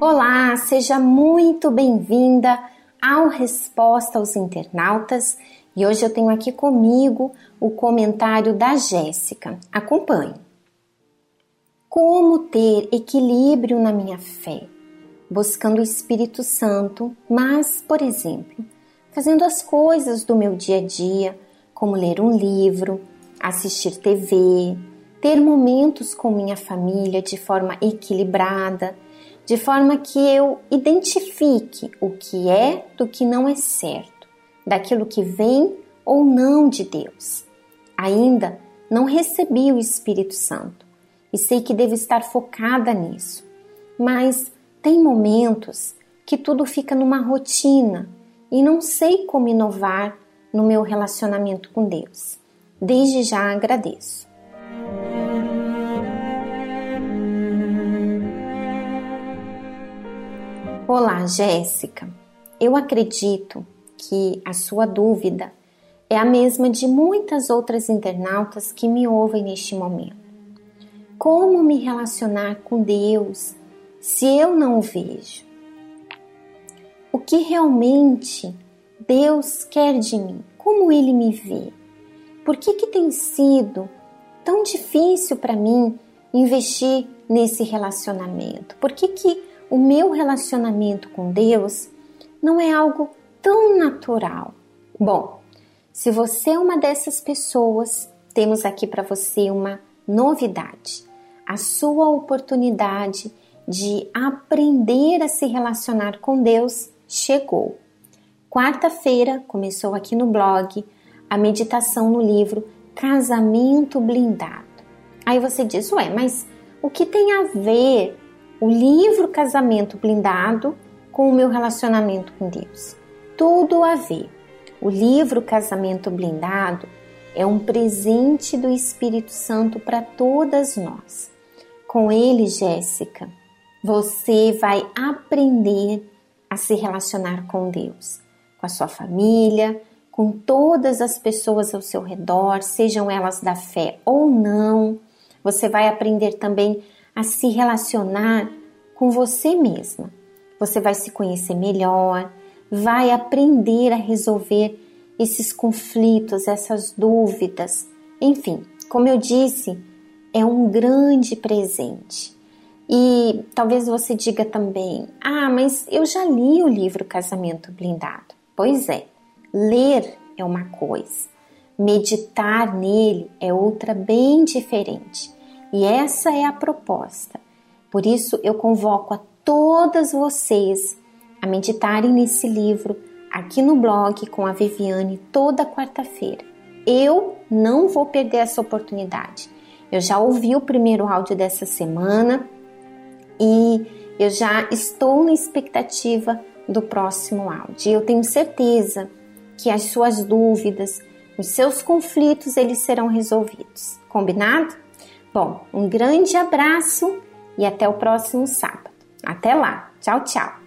Olá, seja muito bem-vinda ao Resposta aos Internautas e hoje eu tenho aqui comigo o comentário da Jéssica. Acompanhe. Como ter equilíbrio na minha fé? Buscando o Espírito Santo, mas, por exemplo, fazendo as coisas do meu dia a dia, como ler um livro, assistir TV, ter momentos com minha família de forma equilibrada de forma que eu identifique o que é do que não é certo, daquilo que vem ou não de Deus. Ainda não recebi o Espírito Santo e sei que devo estar focada nisso, mas tem momentos que tudo fica numa rotina e não sei como inovar no meu relacionamento com Deus. Desde já agradeço. Olá, Jéssica. Eu acredito que a sua dúvida é a mesma de muitas outras internautas que me ouvem neste momento. Como me relacionar com Deus se eu não o vejo? O que realmente Deus quer de mim? Como ele me vê? Por que, que tem sido tão difícil para mim investir nesse relacionamento? Por que, que o meu relacionamento com Deus não é algo tão natural. Bom, se você é uma dessas pessoas, temos aqui para você uma novidade. A sua oportunidade de aprender a se relacionar com Deus chegou. Quarta-feira começou aqui no blog a meditação no livro Casamento Blindado. Aí você diz, ué, mas o que tem a ver o livro Casamento Blindado com o meu relacionamento com Deus. Tudo a ver. O livro Casamento Blindado é um presente do Espírito Santo para todas nós. Com ele, Jéssica, você vai aprender a se relacionar com Deus, com a sua família, com todas as pessoas ao seu redor, sejam elas da fé ou não. Você vai aprender também a se relacionar com você mesma. Você vai se conhecer melhor, vai aprender a resolver esses conflitos, essas dúvidas. Enfim, como eu disse, é um grande presente. E talvez você diga também: ah, mas eu já li o livro Casamento Blindado. Pois é, ler é uma coisa, meditar nele é outra bem diferente. E essa é a proposta. Por isso eu convoco a todas vocês a meditarem nesse livro aqui no blog com a Viviane toda quarta-feira. Eu não vou perder essa oportunidade. Eu já ouvi o primeiro áudio dessa semana e eu já estou na expectativa do próximo áudio. Eu tenho certeza que as suas dúvidas, os seus conflitos, eles serão resolvidos. Combinado? Bom, um grande abraço e até o próximo sábado. Até lá. Tchau, tchau.